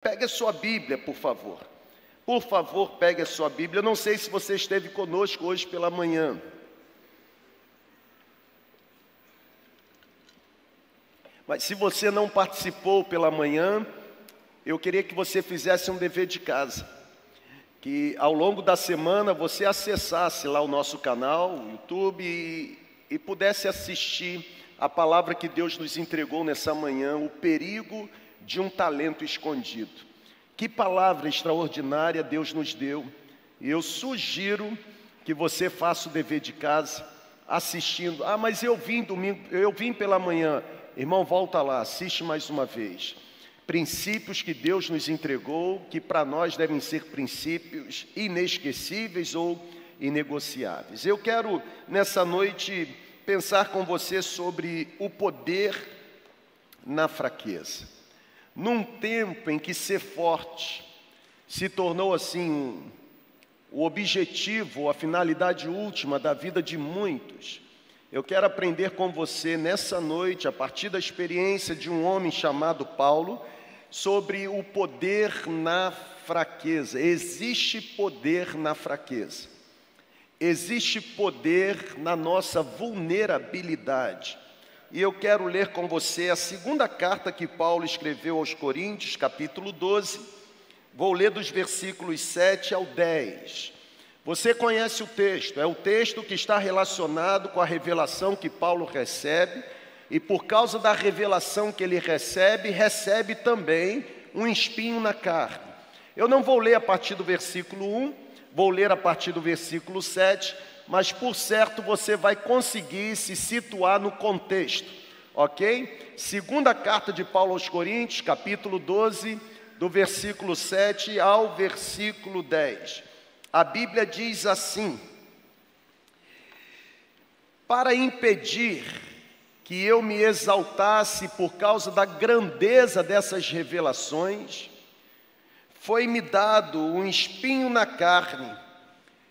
Pegue a sua Bíblia, por favor. Por favor, pegue a sua Bíblia. Eu não sei se você esteve conosco hoje pela manhã. Mas se você não participou pela manhã, eu queria que você fizesse um dever de casa. Que ao longo da semana você acessasse lá o nosso canal, o YouTube, e, e pudesse assistir a palavra que Deus nos entregou nessa manhã, o perigo de um talento escondido. Que palavra extraordinária Deus nos deu. E eu sugiro que você faça o dever de casa assistindo. Ah, mas eu vim domingo, eu vim pela manhã. Irmão, volta lá, assiste mais uma vez. Princípios que Deus nos entregou, que para nós devem ser princípios inesquecíveis ou inegociáveis. Eu quero nessa noite pensar com você sobre o poder na fraqueza num tempo em que ser forte se tornou assim um, o objetivo, a finalidade última da vida de muitos, eu quero aprender com você nessa noite, a partir da experiência de um homem chamado Paulo, sobre o poder na fraqueza. Existe poder na fraqueza. Existe poder na nossa vulnerabilidade. E eu quero ler com você a segunda carta que Paulo escreveu aos Coríntios, capítulo 12. Vou ler dos versículos 7 ao 10. Você conhece o texto, é o texto que está relacionado com a revelação que Paulo recebe, e por causa da revelação que ele recebe, recebe também um espinho na carne. Eu não vou ler a partir do versículo 1, vou ler a partir do versículo 7 mas por certo você vai conseguir se situar no contexto, ok? Segunda carta de Paulo aos Coríntios, capítulo 12, do versículo 7 ao versículo 10. A Bíblia diz assim: Para impedir que eu me exaltasse por causa da grandeza dessas revelações, foi-me dado um espinho na carne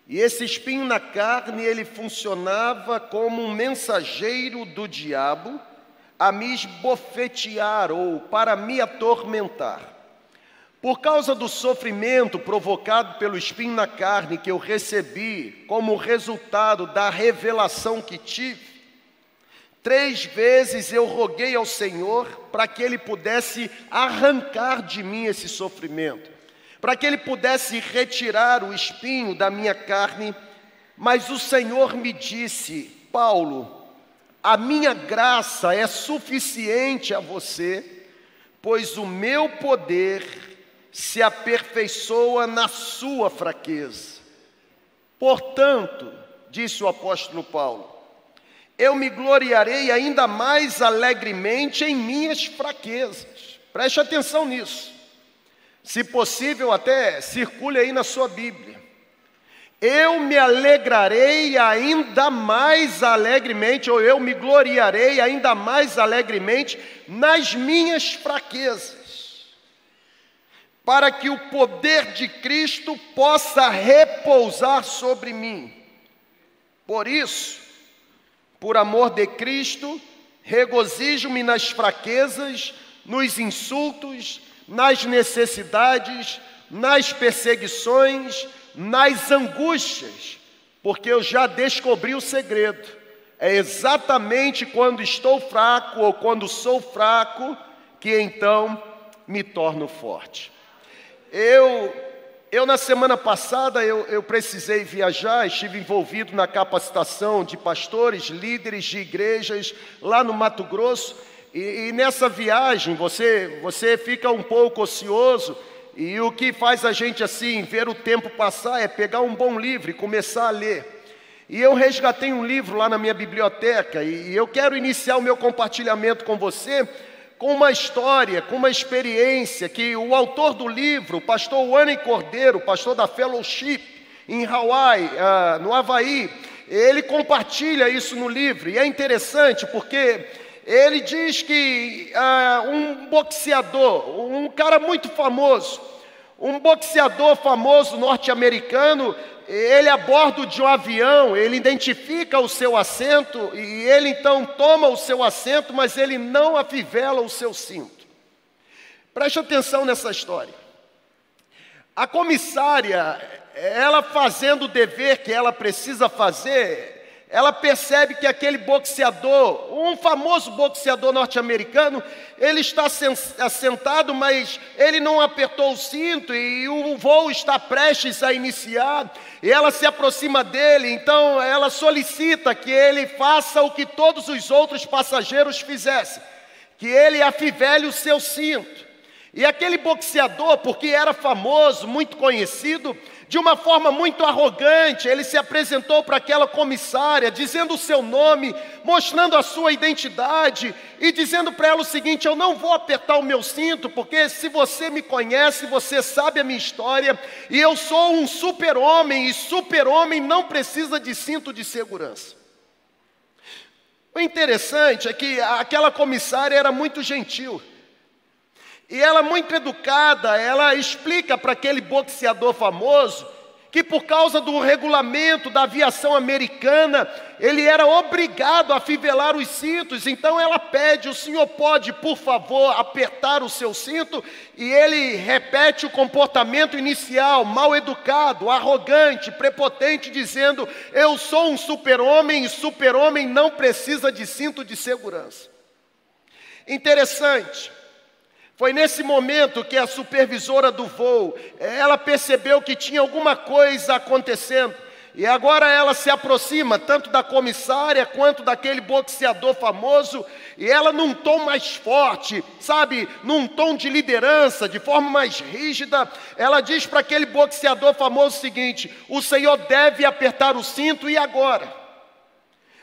e esse espinho na carne, ele funcionava como um mensageiro do diabo a me esbofetear ou para me atormentar. Por causa do sofrimento provocado pelo espinho na carne que eu recebi como resultado da revelação que tive, três vezes eu roguei ao Senhor para que Ele pudesse arrancar de mim esse sofrimento para que ele pudesse retirar o espinho da minha carne, mas o Senhor me disse: Paulo, a minha graça é suficiente a você, pois o meu poder se aperfeiçoa na sua fraqueza. Portanto, disse o apóstolo Paulo, eu me gloriarei ainda mais alegremente em minhas fraquezas. Preste atenção nisso. Se possível, até circule aí na sua Bíblia. Eu me alegrarei ainda mais alegremente, ou eu me gloriarei ainda mais alegremente nas minhas fraquezas, para que o poder de Cristo possa repousar sobre mim. Por isso, por amor de Cristo, regozijo-me nas fraquezas, nos insultos, nas necessidades, nas perseguições, nas angústias, porque eu já descobri o segredo. É exatamente quando estou fraco ou quando sou fraco que então me torno forte. Eu, eu na semana passada eu, eu precisei viajar, estive envolvido na capacitação de pastores, líderes de igrejas lá no Mato Grosso e, e, nessa viagem você, você fica um pouco ocioso, e o que faz a gente assim, ver o tempo passar, é pegar um bom livro e começar a ler. E eu resgatei um livro lá na minha biblioteca, e, e eu quero iniciar o meu compartilhamento com você com uma história, com uma experiência que o autor do livro, pastor Wayne Cordeiro, pastor da Fellowship em Hawaii, uh, no Havaí, ele compartilha isso no livro, e é interessante porque ele diz que uh, um boxeador, um cara muito famoso, um boxeador famoso norte-americano, ele a bordo de um avião, ele identifica o seu assento e ele então toma o seu assento, mas ele não afivela o seu cinto. Preste atenção nessa história. A comissária, ela fazendo o dever que ela precisa fazer, ela percebe que aquele boxeador, um famoso boxeador norte-americano, ele está assentado, mas ele não apertou o cinto e o voo está prestes a iniciar. E ela se aproxima dele, então ela solicita que ele faça o que todos os outros passageiros fizessem, que ele afivele o seu cinto. E aquele boxeador, porque era famoso, muito conhecido, de uma forma muito arrogante, ele se apresentou para aquela comissária, dizendo o seu nome, mostrando a sua identidade e dizendo para ela o seguinte: Eu não vou apertar o meu cinto, porque se você me conhece, você sabe a minha história, e eu sou um super-homem, e super-homem não precisa de cinto de segurança. O interessante é que aquela comissária era muito gentil. E ela, muito educada, ela explica para aquele boxeador famoso que, por causa do regulamento da aviação americana, ele era obrigado a fivelar os cintos. Então ela pede: o senhor pode, por favor, apertar o seu cinto? E ele repete o comportamento inicial, mal educado, arrogante, prepotente, dizendo: Eu sou um super-homem e super-homem não precisa de cinto de segurança. Interessante. Foi nesse momento que a supervisora do voo, ela percebeu que tinha alguma coisa acontecendo. E agora ela se aproxima tanto da comissária quanto daquele boxeador famoso, e ela num tom mais forte, sabe, num tom de liderança, de forma mais rígida, ela diz para aquele boxeador famoso o seguinte: "O Senhor deve apertar o cinto e agora?"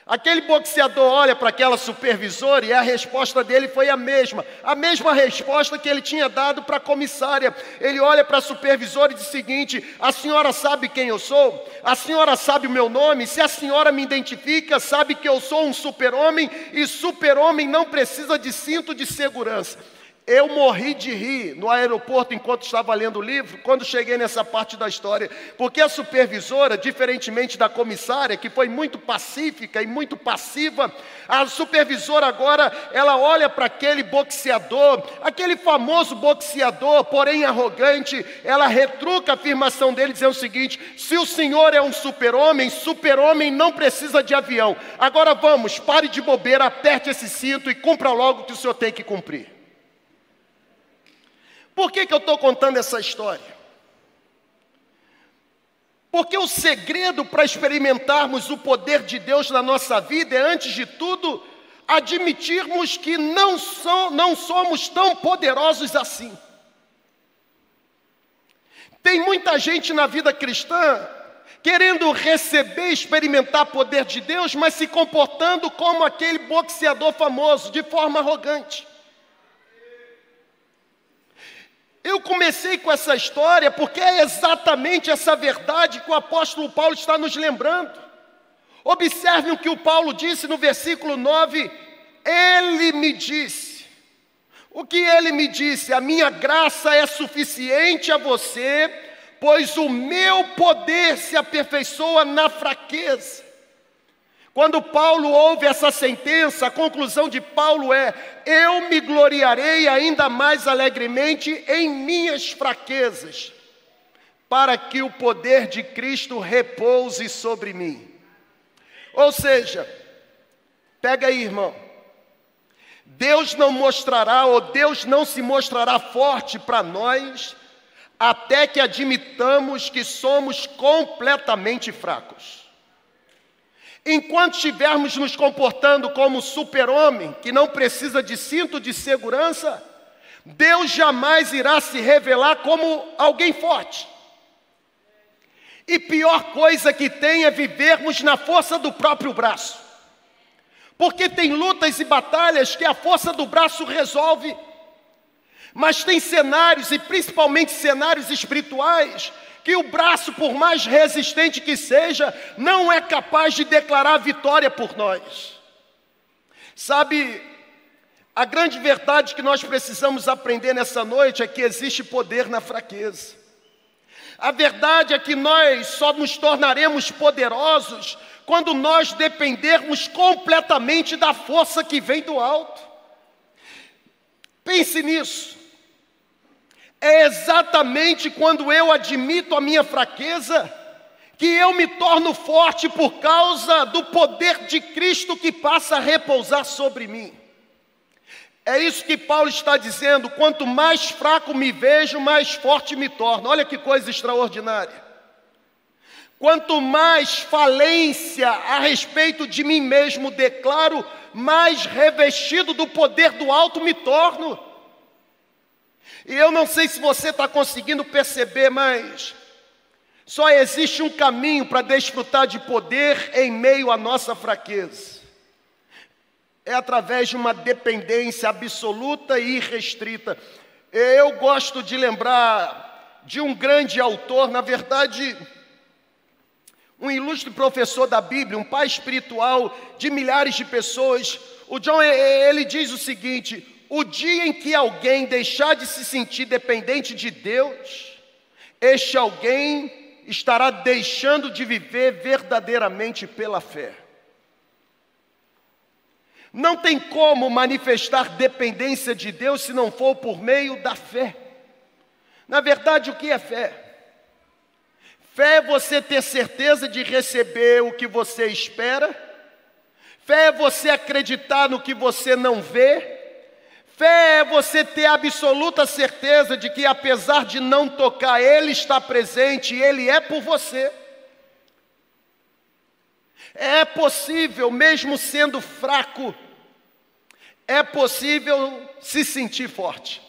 Aquele boxeador olha para aquela supervisora e a resposta dele foi a mesma, a mesma resposta que ele tinha dado para a comissária. Ele olha para a supervisora e diz o seguinte: A senhora sabe quem eu sou? A senhora sabe o meu nome? Se a senhora me identifica, sabe que eu sou um super-homem e super-homem não precisa de cinto de segurança. Eu morri de rir no aeroporto enquanto estava lendo o livro, quando cheguei nessa parte da história, porque a supervisora, diferentemente da comissária, que foi muito pacífica e muito passiva, a supervisora agora, ela olha para aquele boxeador, aquele famoso boxeador, porém arrogante, ela retruca a afirmação dele dizendo o seguinte: se o senhor é um super-homem, super-homem não precisa de avião. Agora vamos, pare de bobeira, aperte esse cinto e cumpra logo o que o senhor tem que cumprir. Por que, que eu estou contando essa história? Porque o segredo para experimentarmos o poder de Deus na nossa vida é, antes de tudo, admitirmos que não, não somos tão poderosos assim. Tem muita gente na vida cristã querendo receber, experimentar poder de Deus, mas se comportando como aquele boxeador famoso, de forma arrogante. Eu comecei com essa história porque é exatamente essa verdade que o apóstolo Paulo está nos lembrando. Observe o que o Paulo disse no versículo 9: Ele me disse. O que ele me disse? A minha graça é suficiente a você, pois o meu poder se aperfeiçoa na fraqueza. Quando Paulo ouve essa sentença, a conclusão de Paulo é: Eu me gloriarei ainda mais alegremente em minhas fraquezas, para que o poder de Cristo repouse sobre mim. Ou seja, pega aí, irmão. Deus não mostrará, ou Deus não se mostrará forte para nós, até que admitamos que somos completamente fracos. Enquanto estivermos nos comportando como super-homem, que não precisa de cinto de segurança, Deus jamais irá se revelar como alguém forte. E pior coisa que tem é vivermos na força do próprio braço. Porque tem lutas e batalhas que a força do braço resolve. Mas tem cenários, e principalmente cenários espirituais, que o braço, por mais resistente que seja, não é capaz de declarar vitória por nós. Sabe, a grande verdade que nós precisamos aprender nessa noite é que existe poder na fraqueza. A verdade é que nós só nos tornaremos poderosos quando nós dependermos completamente da força que vem do alto. Pense nisso. É exatamente quando eu admito a minha fraqueza que eu me torno forte por causa do poder de Cristo que passa a repousar sobre mim. É isso que Paulo está dizendo: quanto mais fraco me vejo, mais forte me torno. Olha que coisa extraordinária. Quanto mais falência a respeito de mim mesmo declaro, mais revestido do poder do alto me torno. E eu não sei se você está conseguindo perceber, mas só existe um caminho para desfrutar de poder em meio à nossa fraqueza. É através de uma dependência absoluta e irrestrita. Eu gosto de lembrar de um grande autor, na verdade, um ilustre professor da Bíblia, um pai espiritual de milhares de pessoas. O John, ele diz o seguinte: o dia em que alguém deixar de se sentir dependente de Deus, este alguém estará deixando de viver verdadeiramente pela fé. Não tem como manifestar dependência de Deus se não for por meio da fé. Na verdade, o que é fé? Fé é você ter certeza de receber o que você espera. Fé é você acreditar no que você não vê. Fé é você ter absoluta certeza de que, apesar de não tocar, Ele está presente e Ele é por você. É possível, mesmo sendo fraco, é possível se sentir forte.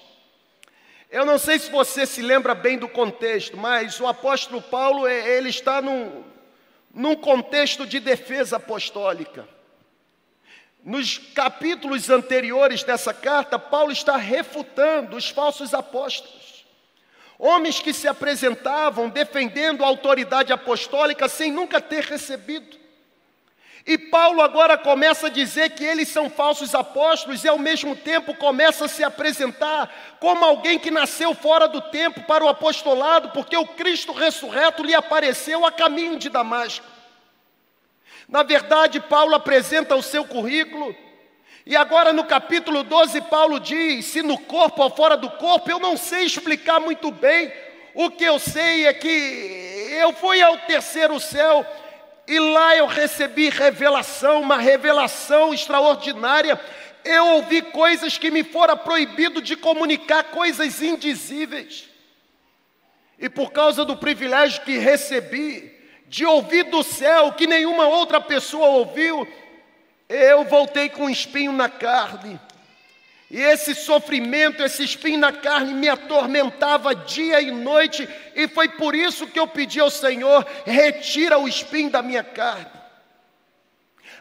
Eu não sei se você se lembra bem do contexto, mas o apóstolo Paulo, ele está num, num contexto de defesa apostólica. Nos capítulos anteriores dessa carta, Paulo está refutando os falsos apóstolos. Homens que se apresentavam defendendo a autoridade apostólica sem nunca ter recebido. E Paulo agora começa a dizer que eles são falsos apóstolos e ao mesmo tempo começa a se apresentar como alguém que nasceu fora do tempo para o apostolado, porque o Cristo ressurreto lhe apareceu a caminho de Damasco. Na verdade, Paulo apresenta o seu currículo, e agora no capítulo 12, Paulo diz: se no corpo ou fora do corpo, eu não sei explicar muito bem, o que eu sei é que eu fui ao terceiro céu e lá eu recebi revelação, uma revelação extraordinária. Eu ouvi coisas que me fora proibido de comunicar, coisas indizíveis. E por causa do privilégio que recebi, de ouvir do céu que nenhuma outra pessoa ouviu, eu voltei com um espinho na carne. E esse sofrimento, esse espinho na carne me atormentava dia e noite, e foi por isso que eu pedi ao Senhor: retira o espinho da minha carne,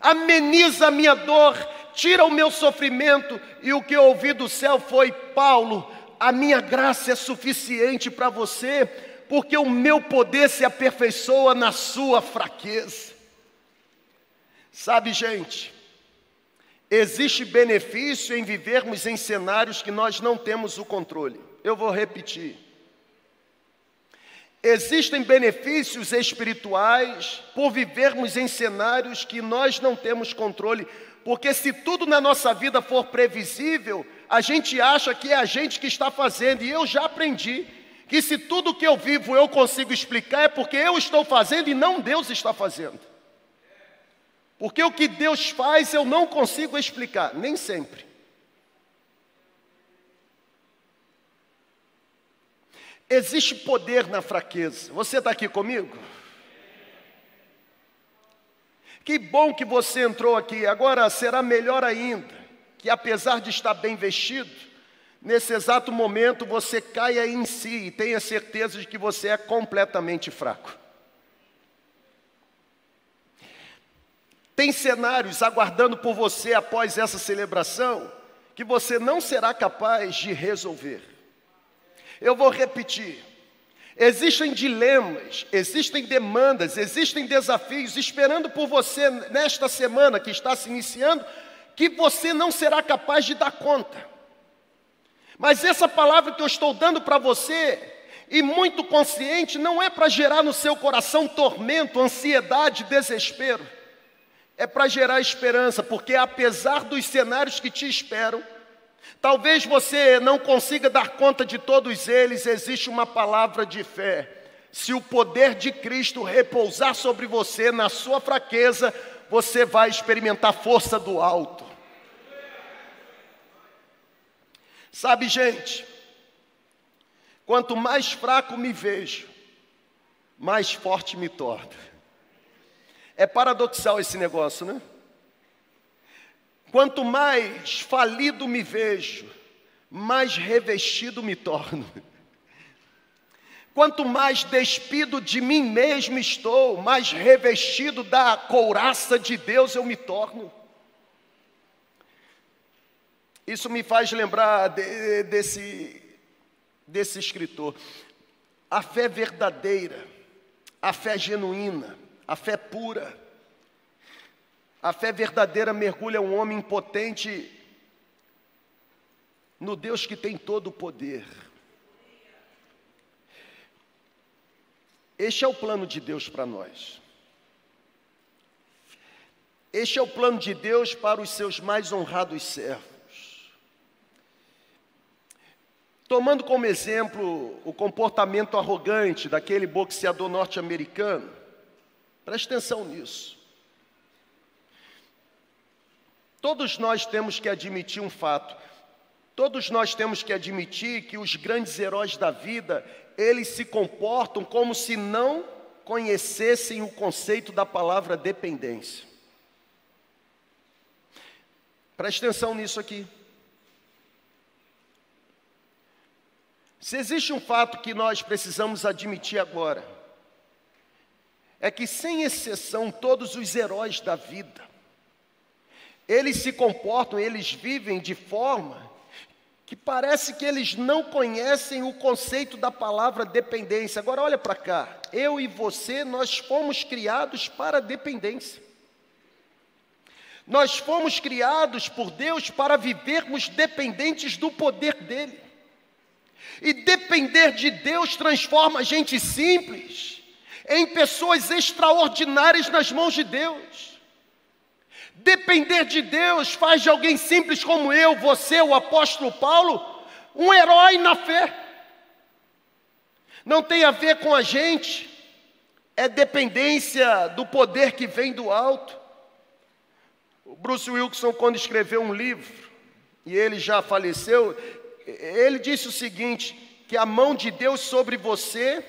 ameniza a minha dor, tira o meu sofrimento. E o que eu ouvi do céu foi: Paulo, a minha graça é suficiente para você, porque o meu poder se aperfeiçoa na sua fraqueza. Sabe, gente, Existe benefício em vivermos em cenários que nós não temos o controle. Eu vou repetir. Existem benefícios espirituais por vivermos em cenários que nós não temos controle, porque se tudo na nossa vida for previsível, a gente acha que é a gente que está fazendo, e eu já aprendi que se tudo que eu vivo eu consigo explicar, é porque eu estou fazendo e não Deus está fazendo. Porque o que Deus faz eu não consigo explicar, nem sempre. Existe poder na fraqueza. Você está aqui comigo? Que bom que você entrou aqui. Agora será melhor ainda que, apesar de estar bem vestido, nesse exato momento você caia em si e tenha certeza de que você é completamente fraco. Tem cenários aguardando por você após essa celebração que você não será capaz de resolver. Eu vou repetir. Existem dilemas, existem demandas, existem desafios esperando por você nesta semana que está se iniciando, que você não será capaz de dar conta. Mas essa palavra que eu estou dando para você, e muito consciente, não é para gerar no seu coração tormento, ansiedade, desespero é para gerar esperança, porque apesar dos cenários que te esperam, Talvez você não consiga dar conta de todos eles, existe uma palavra de fé. Se o poder de Cristo repousar sobre você na sua fraqueza, você vai experimentar força do alto. Sabe, gente, quanto mais fraco me vejo, mais forte me torno. É paradoxal esse negócio, né? Quanto mais falido me vejo, mais revestido me torno. Quanto mais despido de mim mesmo estou, mais revestido da couraça de Deus eu me torno. Isso me faz lembrar de, desse, desse escritor. A fé verdadeira, a fé genuína, a fé pura, a fé verdadeira mergulha um homem impotente no Deus que tem todo o poder. Este é o plano de Deus para nós. Este é o plano de Deus para os seus mais honrados servos. Tomando como exemplo o comportamento arrogante daquele boxeador norte-americano, preste atenção nisso. Todos nós temos que admitir um fato. Todos nós temos que admitir que os grandes heróis da vida, eles se comportam como se não conhecessem o conceito da palavra dependência. Preste atenção nisso aqui. Se existe um fato que nós precisamos admitir agora, é que, sem exceção, todos os heróis da vida, eles se comportam, eles vivem de forma que parece que eles não conhecem o conceito da palavra dependência. Agora olha para cá, eu e você, nós fomos criados para dependência. Nós fomos criados por Deus para vivermos dependentes do poder dele. E depender de Deus transforma gente simples em pessoas extraordinárias nas mãos de Deus. Depender de Deus faz de alguém simples como eu, você, o apóstolo Paulo, um herói na fé. Não tem a ver com a gente, é dependência do poder que vem do alto. O Bruce Wilson, quando escreveu um livro, e ele já faleceu, ele disse o seguinte: que a mão de Deus sobre você,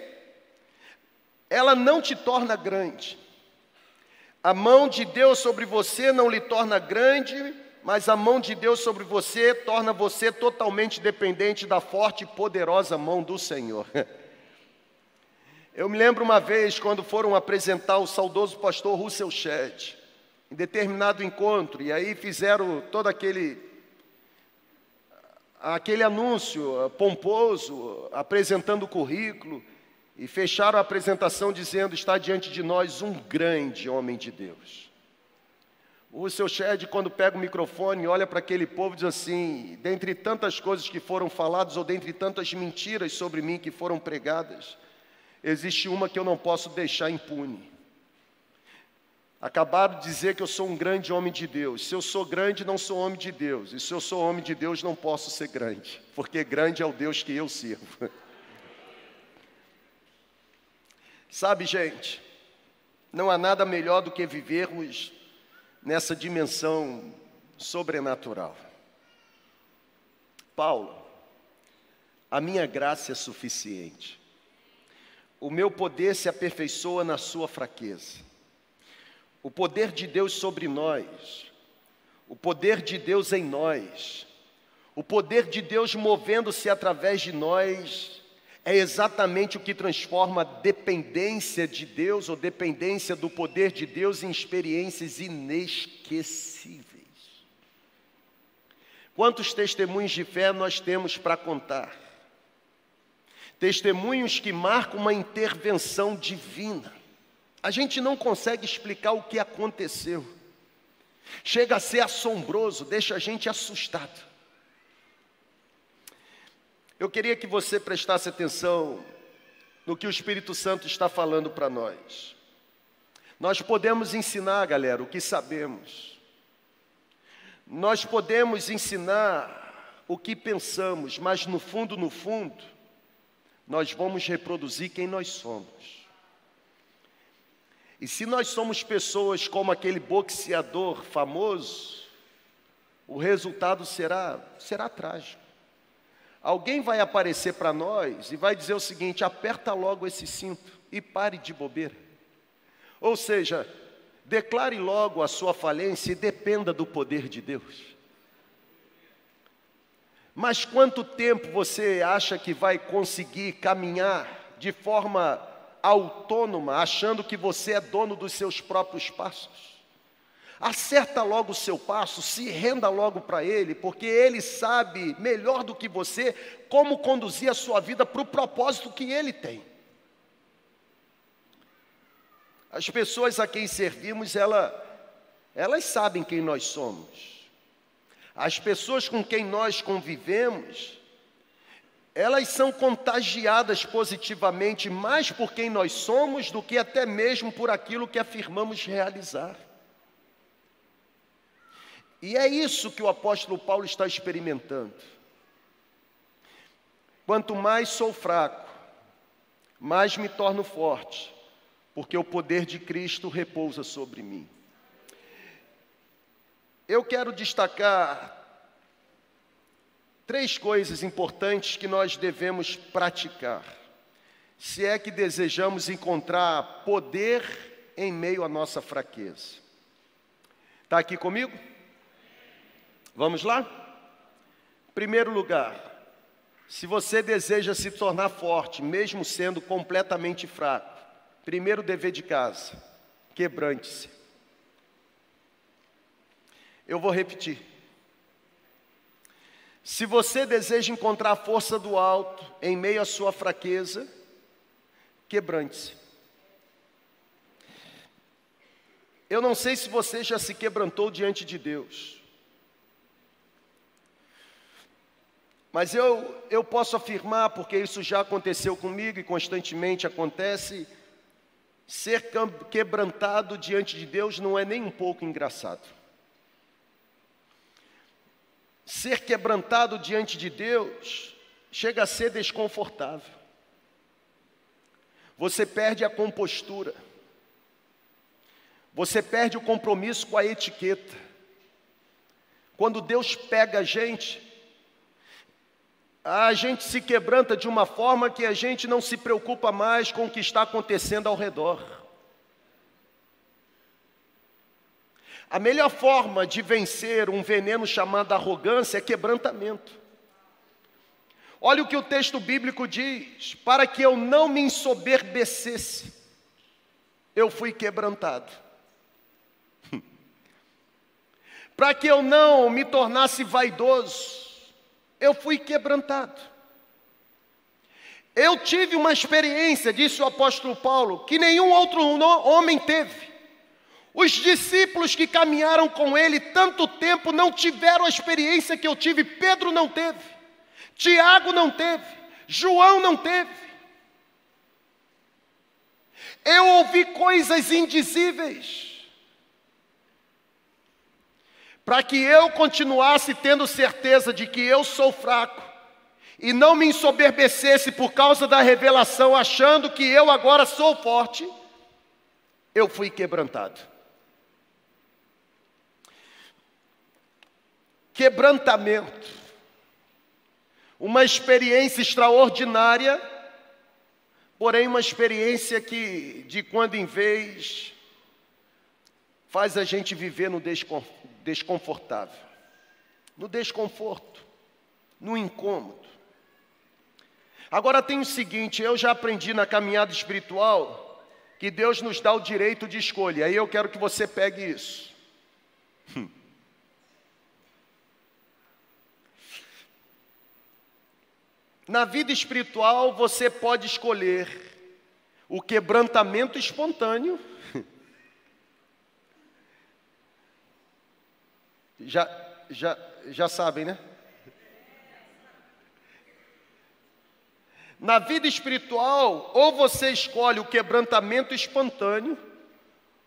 ela não te torna grande, a mão de Deus sobre você não lhe torna grande, mas a mão de Deus sobre você torna você totalmente dependente da forte e poderosa mão do Senhor. Eu me lembro uma vez quando foram apresentar o saudoso pastor Russell Shedd, em determinado encontro, e aí fizeram todo aquele aquele anúncio pomposo, apresentando o currículo, e fecharam a apresentação dizendo: Está diante de nós um grande homem de Deus. O seu Shed, quando pega o microfone, olha para aquele povo e diz assim: dentre tantas coisas que foram faladas, ou dentre tantas mentiras sobre mim que foram pregadas, existe uma que eu não posso deixar impune. Acabaram de dizer que eu sou um grande homem de Deus. Se eu sou grande, não sou homem de Deus. E se eu sou homem de Deus, não posso ser grande, porque grande é o Deus que eu sirvo. Sabe, gente, não há nada melhor do que vivermos nessa dimensão sobrenatural. Paulo, a minha graça é suficiente. O meu poder se aperfeiçoa na sua fraqueza. O poder de Deus sobre nós, o poder de Deus em nós, o poder de Deus movendo-se através de nós, é exatamente o que transforma dependência de Deus ou dependência do poder de Deus em experiências inesquecíveis. Quantos testemunhos de fé nós temos para contar? Testemunhos que marcam uma intervenção divina. A gente não consegue explicar o que aconteceu. Chega a ser assombroso, deixa a gente assustado. Eu queria que você prestasse atenção no que o Espírito Santo está falando para nós. Nós podemos ensinar, galera, o que sabemos. Nós podemos ensinar o que pensamos, mas no fundo, no fundo, nós vamos reproduzir quem nós somos. E se nós somos pessoas como aquele boxeador famoso, o resultado será será trágico. Alguém vai aparecer para nós e vai dizer o seguinte: aperta logo esse cinto e pare de bobeira. Ou seja, declare logo a sua falência e dependa do poder de Deus. Mas quanto tempo você acha que vai conseguir caminhar de forma autônoma, achando que você é dono dos seus próprios passos? Acerta logo o seu passo, se renda logo para Ele, porque Ele sabe melhor do que você como conduzir a sua vida para o propósito que Ele tem. As pessoas a quem servimos, ela, elas sabem quem nós somos. As pessoas com quem nós convivemos, elas são contagiadas positivamente mais por quem nós somos do que até mesmo por aquilo que afirmamos realizar. E é isso que o apóstolo Paulo está experimentando. Quanto mais sou fraco, mais me torno forte, porque o poder de Cristo repousa sobre mim. Eu quero destacar três coisas importantes que nós devemos praticar, se é que desejamos encontrar poder em meio à nossa fraqueza. Está aqui comigo? Vamos lá? Primeiro lugar, se você deseja se tornar forte, mesmo sendo completamente fraco, primeiro dever de casa, quebrante-se. Eu vou repetir. Se você deseja encontrar a força do alto em meio à sua fraqueza, quebrante-se. Eu não sei se você já se quebrantou diante de Deus, mas eu, eu posso afirmar, porque isso já aconteceu comigo e constantemente acontece, ser quebrantado diante de Deus não é nem um pouco engraçado. Ser quebrantado diante de Deus chega a ser desconfortável. Você perde a compostura. Você perde o compromisso com a etiqueta. Quando Deus pega a gente, a gente se quebranta de uma forma que a gente não se preocupa mais com o que está acontecendo ao redor. A melhor forma de vencer um veneno chamado arrogância é quebrantamento. Olha o que o texto bíblico diz: para que eu não me ensoberbecesse, eu fui quebrantado. para que eu não me tornasse vaidoso, eu fui quebrantado. Eu tive uma experiência, disse o apóstolo Paulo, que nenhum outro homem teve. Os discípulos que caminharam com ele tanto tempo não tiveram a experiência que eu tive. Pedro não teve, Tiago não teve, João não teve. Eu ouvi coisas indizíveis. Para que eu continuasse tendo certeza de que eu sou fraco e não me ensoberbecesse por causa da revelação, achando que eu agora sou forte, eu fui quebrantado. Quebrantamento, uma experiência extraordinária, porém uma experiência que de quando em vez faz a gente viver no desconfortável, no desconforto, no incômodo. Agora tem o seguinte, eu já aprendi na caminhada espiritual que Deus nos dá o direito de escolha. Aí eu quero que você pegue isso. Hum. Na vida espiritual, você pode escolher o quebrantamento espontâneo. Já, já, já sabem, né? Na vida espiritual, ou você escolhe o quebrantamento espontâneo,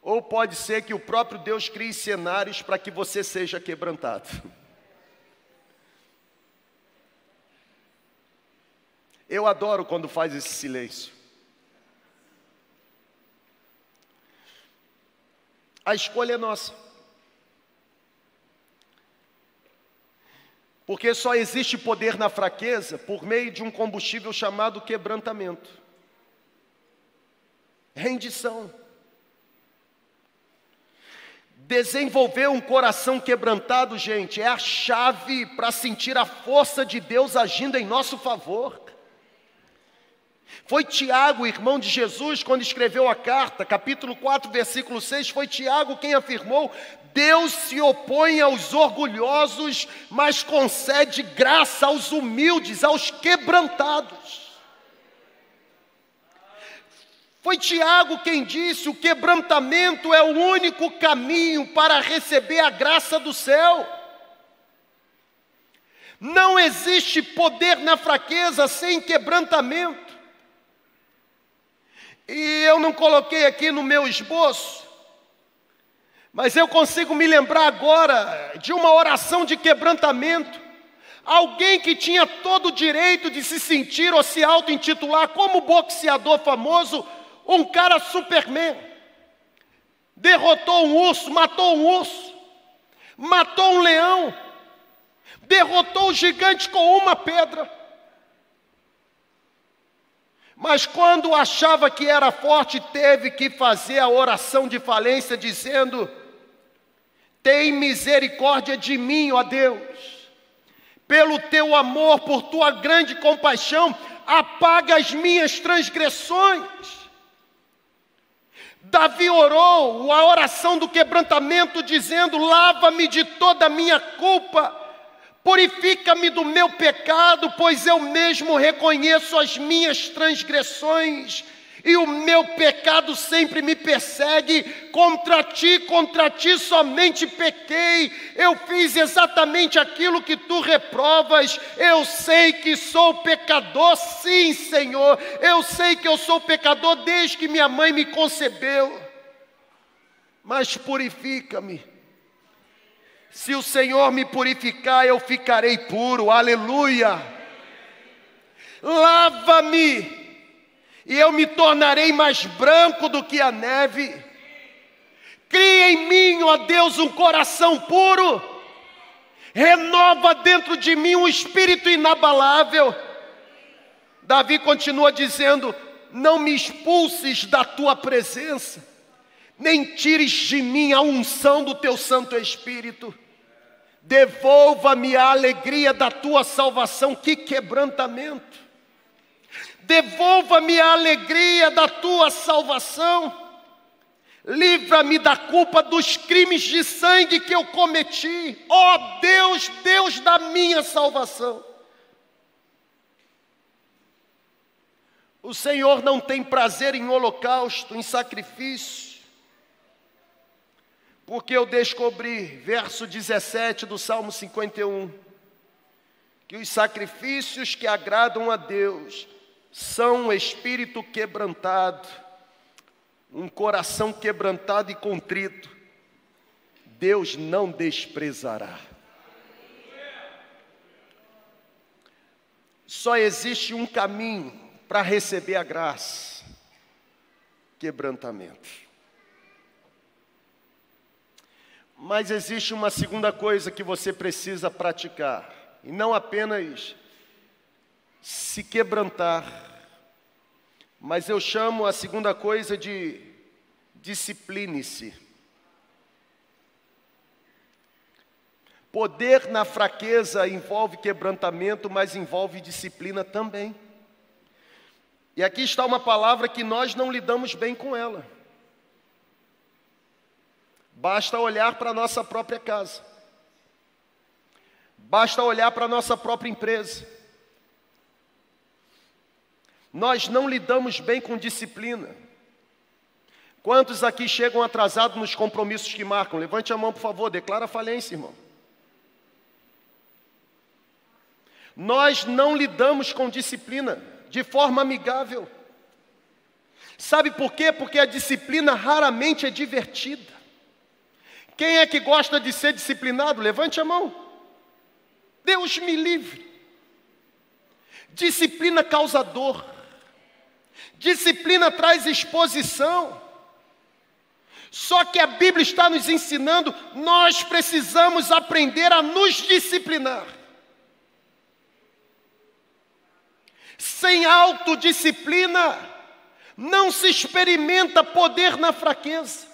ou pode ser que o próprio Deus crie cenários para que você seja quebrantado. Eu adoro quando faz esse silêncio. A escolha é nossa. Porque só existe poder na fraqueza por meio de um combustível chamado quebrantamento, rendição. Desenvolver um coração quebrantado, gente, é a chave para sentir a força de Deus agindo em nosso favor. Foi Tiago, irmão de Jesus, quando escreveu a carta, capítulo 4, versículo 6, foi Tiago quem afirmou: Deus se opõe aos orgulhosos, mas concede graça aos humildes, aos quebrantados. Foi Tiago quem disse: o quebrantamento é o único caminho para receber a graça do céu. Não existe poder na fraqueza sem quebrantamento. E eu não coloquei aqui no meu esboço, mas eu consigo me lembrar agora de uma oração de quebrantamento. Alguém que tinha todo o direito de se sentir ou se auto-intitular como boxeador famoso, um cara superman. Derrotou um urso, matou um urso, matou um leão, derrotou o gigante com uma pedra. Mas quando achava que era forte, teve que fazer a oração de falência, dizendo: Tem misericórdia de mim, ó Deus, pelo teu amor, por tua grande compaixão, apaga as minhas transgressões. Davi orou a oração do quebrantamento, dizendo: Lava-me de toda a minha culpa Purifica-me do meu pecado, pois eu mesmo reconheço as minhas transgressões e o meu pecado sempre me persegue. Contra ti, contra ti somente pequei. Eu fiz exatamente aquilo que tu reprovas. Eu sei que sou pecador, sim, Senhor. Eu sei que eu sou pecador desde que minha mãe me concebeu. Mas purifica-me se o Senhor me purificar, eu ficarei puro, aleluia. Lava-me, e eu me tornarei mais branco do que a neve. Cria em mim, ó Deus, um coração puro, renova dentro de mim um espírito inabalável. Davi continua dizendo: Não me expulses da tua presença nem tires de mim a unção do teu Santo Espírito. Devolva-me a alegria da tua salvação, que quebrantamento. Devolva-me a alegria da tua salvação. Livra-me da culpa dos crimes de sangue que eu cometi. Ó oh Deus, Deus da minha salvação. O Senhor não tem prazer em holocausto, em sacrifício porque eu descobri, verso 17 do Salmo 51, que os sacrifícios que agradam a Deus são um espírito quebrantado, um coração quebrantado e contrito. Deus não desprezará. Só existe um caminho para receber a graça: quebrantamento. Mas existe uma segunda coisa que você precisa praticar, e não apenas se quebrantar, mas eu chamo a segunda coisa de discipline-se. Poder na fraqueza envolve quebrantamento, mas envolve disciplina também. E aqui está uma palavra que nós não lidamos bem com ela. Basta olhar para a nossa própria casa. Basta olhar para a nossa própria empresa. Nós não lidamos bem com disciplina. Quantos aqui chegam atrasados nos compromissos que marcam? Levante a mão, por favor, declara falência, irmão. Nós não lidamos com disciplina de forma amigável. Sabe por quê? Porque a disciplina raramente é divertida. Quem é que gosta de ser disciplinado? Levante a mão. Deus me livre. Disciplina causa dor. Disciplina traz exposição. Só que a Bíblia está nos ensinando, nós precisamos aprender a nos disciplinar. Sem autodisciplina, não se experimenta poder na fraqueza.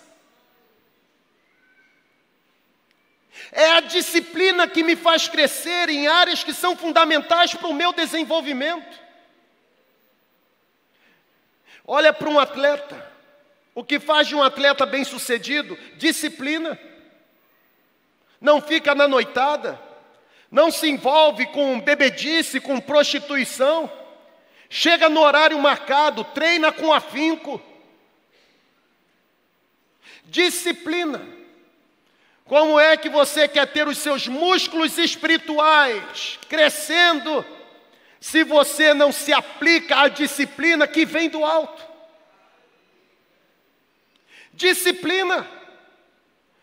É a disciplina que me faz crescer em áreas que são fundamentais para o meu desenvolvimento. Olha para um atleta. O que faz de um atleta bem-sucedido? Disciplina. Não fica na noitada. Não se envolve com bebedice, com prostituição. Chega no horário marcado, treina com afinco. Disciplina. Como é que você quer ter os seus músculos espirituais crescendo se você não se aplica à disciplina que vem do alto? Disciplina.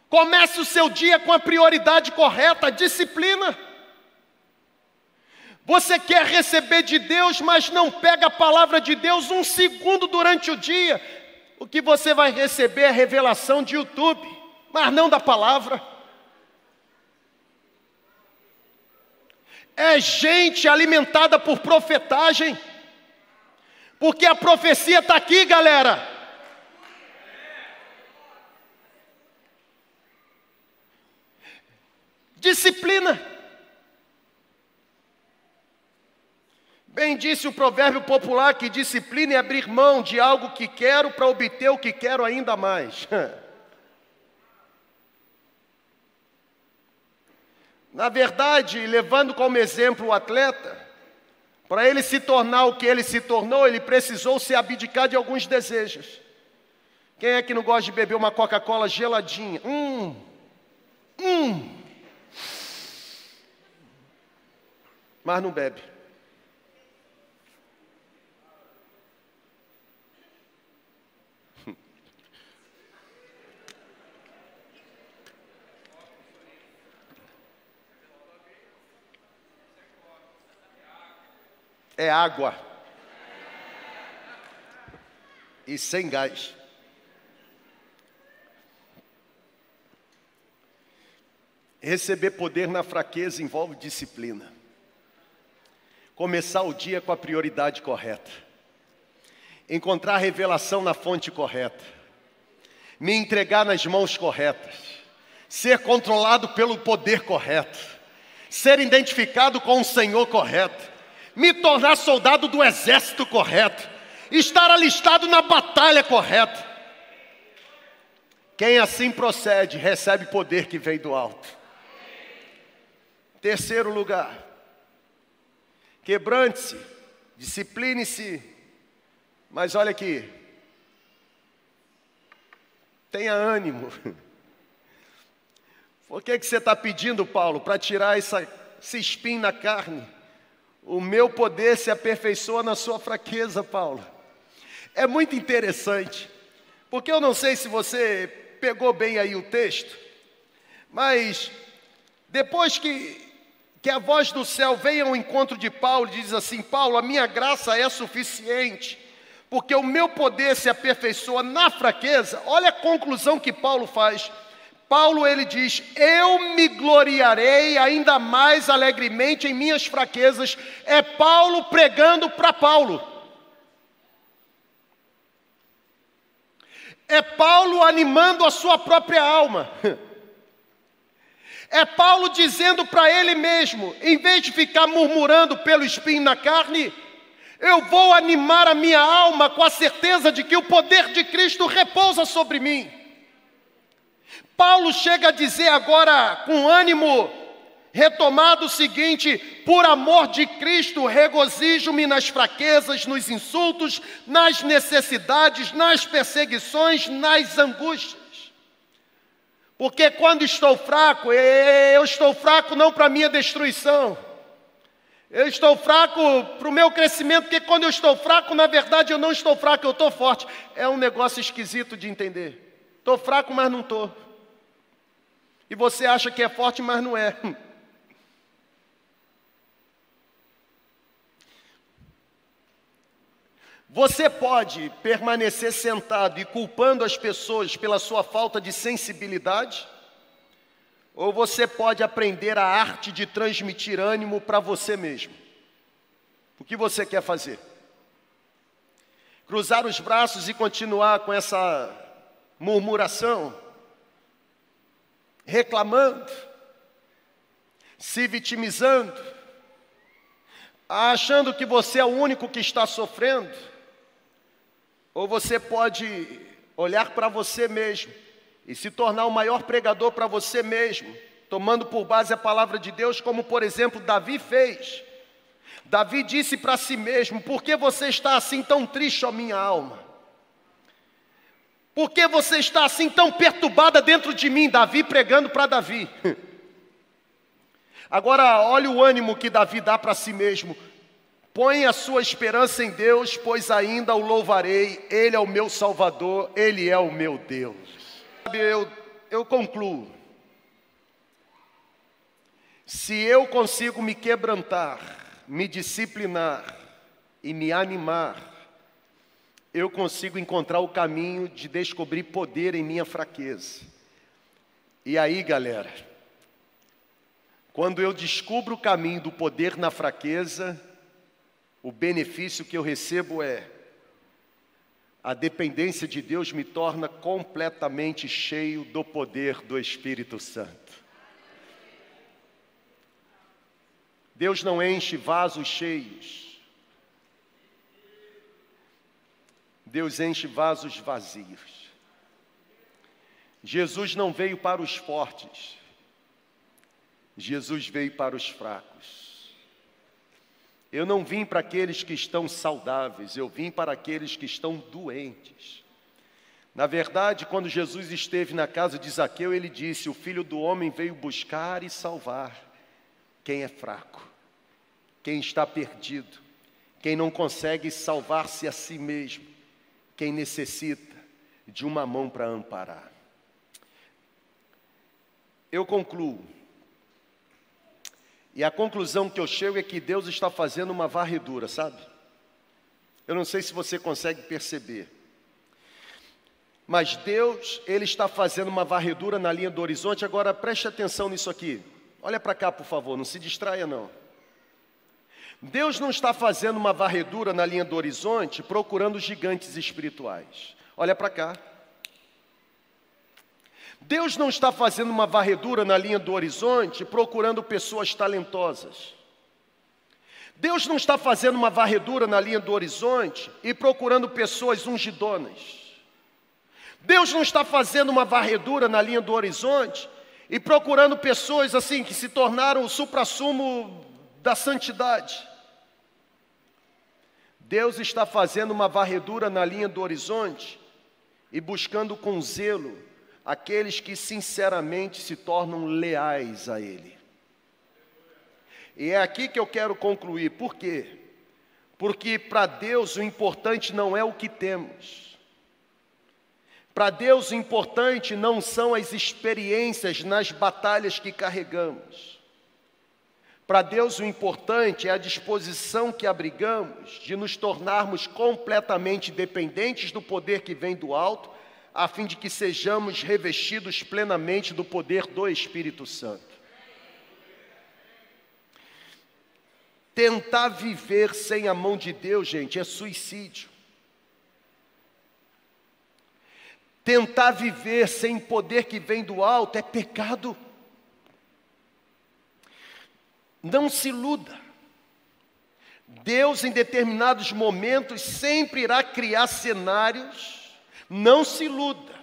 Comece o seu dia com a prioridade correta, disciplina. Você quer receber de Deus, mas não pega a palavra de Deus um segundo durante o dia. O que você vai receber é revelação de YouTube mas não da palavra. É gente alimentada por profetagem, porque a profecia está aqui, galera. Disciplina. Bem disse o provérbio popular que disciplina é abrir mão de algo que quero para obter o que quero ainda mais. Na verdade, levando como exemplo o atleta, para ele se tornar o que ele se tornou, ele precisou se abdicar de alguns desejos. Quem é que não gosta de beber uma Coca-Cola geladinha? Hum, hum. Mas não bebe. É água e sem gás. Receber poder na fraqueza envolve disciplina. Começar o dia com a prioridade correta. Encontrar revelação na fonte correta. Me entregar nas mãos corretas. Ser controlado pelo poder correto. Ser identificado com o Senhor correto me tornar soldado do exército correto, estar alistado na batalha correta. Quem assim procede, recebe poder que vem do alto. Terceiro lugar, quebrante-se, discipline-se, mas olha aqui, tenha ânimo. Por que, que você está pedindo, Paulo, para tirar essa, esse espinho na carne? O meu poder se aperfeiçoa na sua fraqueza, Paulo. É muito interessante, porque eu não sei se você pegou bem aí o texto, mas depois que, que a voz do céu vem ao encontro de Paulo e diz assim: Paulo, a minha graça é suficiente, porque o meu poder se aperfeiçoa na fraqueza. Olha a conclusão que Paulo faz. Paulo ele diz: Eu me gloriarei ainda mais alegremente em minhas fraquezas. É Paulo pregando para Paulo. É Paulo animando a sua própria alma. É Paulo dizendo para ele mesmo, em vez de ficar murmurando pelo espinho na carne, eu vou animar a minha alma com a certeza de que o poder de Cristo repousa sobre mim. Paulo chega a dizer agora, com ânimo retomado, o seguinte: por amor de Cristo, regozijo-me nas fraquezas, nos insultos, nas necessidades, nas perseguições, nas angústias. Porque quando estou fraco, eu estou fraco não para minha destruição. Eu estou fraco para o meu crescimento, porque quando eu estou fraco, na verdade eu não estou fraco, eu estou forte. É um negócio esquisito de entender. Estou fraco, mas não estou. E você acha que é forte, mas não é. Você pode permanecer sentado e culpando as pessoas pela sua falta de sensibilidade, ou você pode aprender a arte de transmitir ânimo para você mesmo. O que você quer fazer? Cruzar os braços e continuar com essa murmuração, reclamando, se vitimizando, achando que você é o único que está sofrendo? Ou você pode olhar para você mesmo e se tornar o maior pregador para você mesmo, tomando por base a palavra de Deus, como por exemplo Davi fez. Davi disse para si mesmo: Por que você está assim tão triste, ó minha alma? Por que você está assim tão perturbada dentro de mim? Davi pregando para Davi. Agora, olha o ânimo que Davi dá para si mesmo. Põe a sua esperança em Deus, pois ainda o louvarei. Ele é o meu Salvador, Ele é o meu Deus. Eu, eu concluo. Se eu consigo me quebrantar, me disciplinar e me animar, eu consigo encontrar o caminho de descobrir poder em minha fraqueza. E aí, galera, quando eu descubro o caminho do poder na fraqueza, o benefício que eu recebo é a dependência de Deus me torna completamente cheio do poder do Espírito Santo. Deus não enche vasos cheios. Deus enche vasos vazios. Jesus não veio para os fortes. Jesus veio para os fracos. Eu não vim para aqueles que estão saudáveis, eu vim para aqueles que estão doentes. Na verdade, quando Jesus esteve na casa de Zaqueu, ele disse: O filho do homem veio buscar e salvar quem é fraco, quem está perdido, quem não consegue salvar-se a si mesmo, quem necessita de uma mão para amparar. Eu concluo e a conclusão que eu chego é que Deus está fazendo uma varredura, sabe? Eu não sei se você consegue perceber. Mas Deus, Ele está fazendo uma varredura na linha do horizonte. Agora preste atenção nisso aqui. Olha para cá, por favor, não se distraia não. Deus não está fazendo uma varredura na linha do horizonte procurando gigantes espirituais. Olha para cá. Deus não está fazendo uma varredura na linha do horizonte procurando pessoas talentosas. Deus não está fazendo uma varredura na linha do horizonte e procurando pessoas ungidonas. Deus não está fazendo uma varredura na linha do horizonte e procurando pessoas assim que se tornaram o suprassumo da santidade. Deus está fazendo uma varredura na linha do horizonte e buscando com zelo aqueles que sinceramente se tornam leais a Ele. E é aqui que eu quero concluir, por quê? Porque para Deus o importante não é o que temos. Para Deus o importante não são as experiências nas batalhas que carregamos. Para Deus o importante é a disposição que abrigamos de nos tornarmos completamente dependentes do poder que vem do alto a fim de que sejamos revestidos plenamente do poder do Espírito Santo. Tentar viver sem a mão de Deus, gente, é suicídio. Tentar viver sem poder que vem do alto é pecado. Não se iluda. Deus, em determinados momentos, sempre irá criar cenários não se iluda.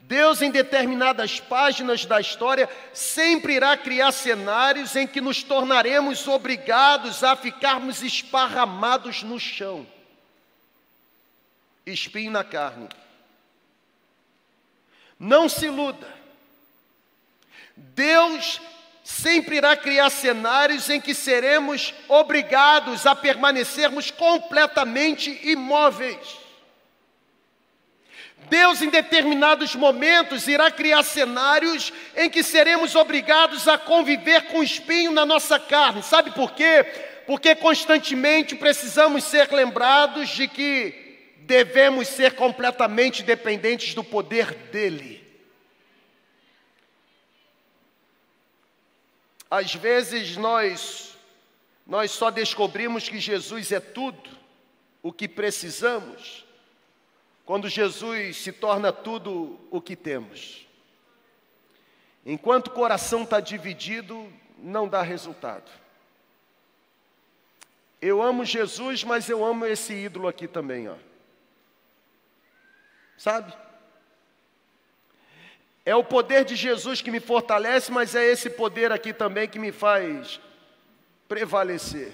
Deus, em determinadas páginas da história, sempre irá criar cenários em que nos tornaremos obrigados a ficarmos esparramados no chão, espinho na carne. Não se iluda. Deus sempre irá criar cenários em que seremos obrigados a permanecermos completamente imóveis. Deus, em determinados momentos, irá criar cenários em que seremos obrigados a conviver com espinho na nossa carne. Sabe por quê? Porque constantemente precisamos ser lembrados de que devemos ser completamente dependentes do poder dEle. Às vezes nós nós só descobrimos que Jesus é tudo o que precisamos quando Jesus se torna tudo o que temos. Enquanto o coração está dividido, não dá resultado. Eu amo Jesus, mas eu amo esse ídolo aqui também, ó. Sabe? É o poder de Jesus que me fortalece, mas é esse poder aqui também que me faz prevalecer.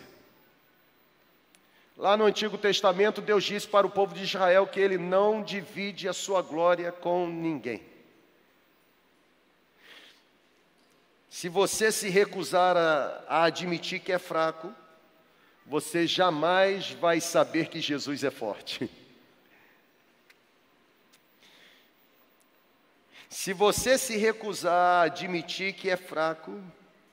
Lá no Antigo Testamento, Deus disse para o povo de Israel que ele não divide a sua glória com ninguém. Se você se recusar a, a admitir que é fraco, você jamais vai saber que Jesus é forte. Se você se recusar a admitir que é fraco,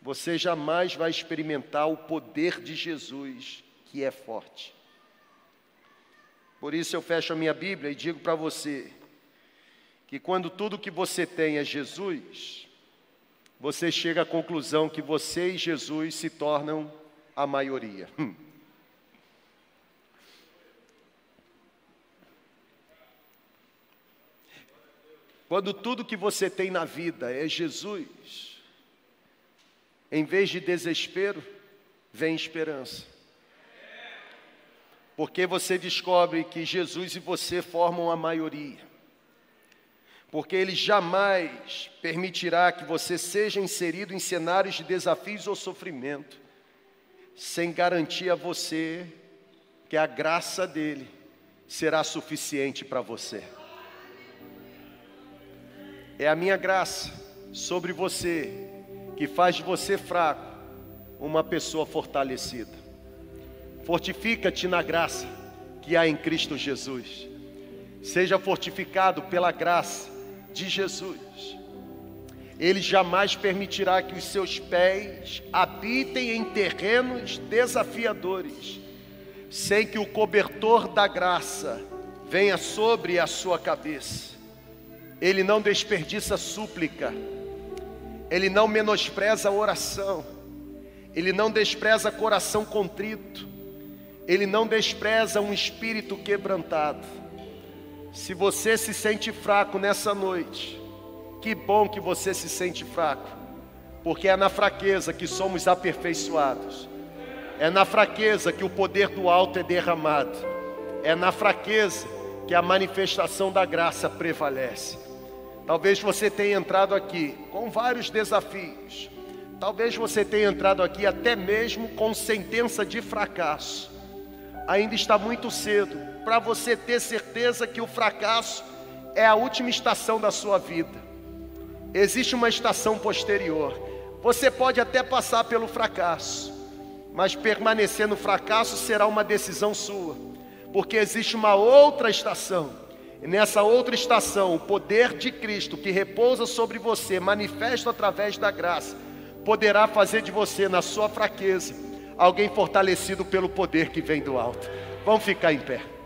você jamais vai experimentar o poder de Jesus, que é forte. Por isso eu fecho a minha Bíblia e digo para você que quando tudo que você tem é Jesus, você chega à conclusão que você e Jesus se tornam a maioria. Quando tudo que você tem na vida é Jesus, em vez de desespero, vem esperança. Porque você descobre que Jesus e você formam a maioria. Porque Ele jamais permitirá que você seja inserido em cenários de desafios ou sofrimento, sem garantir a você que a graça dele será suficiente para você. É a minha graça sobre você que faz de você fraco uma pessoa fortalecida. Fortifica-te na graça que há em Cristo Jesus. Seja fortificado pela graça de Jesus. Ele jamais permitirá que os seus pés habitem em terrenos desafiadores, sem que o cobertor da graça venha sobre a sua cabeça. Ele não desperdiça súplica, ele não menospreza a oração, ele não despreza coração contrito, ele não despreza um espírito quebrantado. Se você se sente fraco nessa noite, que bom que você se sente fraco, porque é na fraqueza que somos aperfeiçoados, é na fraqueza que o poder do alto é derramado, é na fraqueza que a manifestação da graça prevalece. Talvez você tenha entrado aqui com vários desafios. Talvez você tenha entrado aqui até mesmo com sentença de fracasso. Ainda está muito cedo para você ter certeza que o fracasso é a última estação da sua vida. Existe uma estação posterior. Você pode até passar pelo fracasso, mas permanecer no fracasso será uma decisão sua, porque existe uma outra estação nessa outra estação, o poder de Cristo que repousa sobre você, manifesto através da graça, poderá fazer de você, na sua fraqueza, alguém fortalecido pelo poder que vem do alto. Vamos ficar em pé.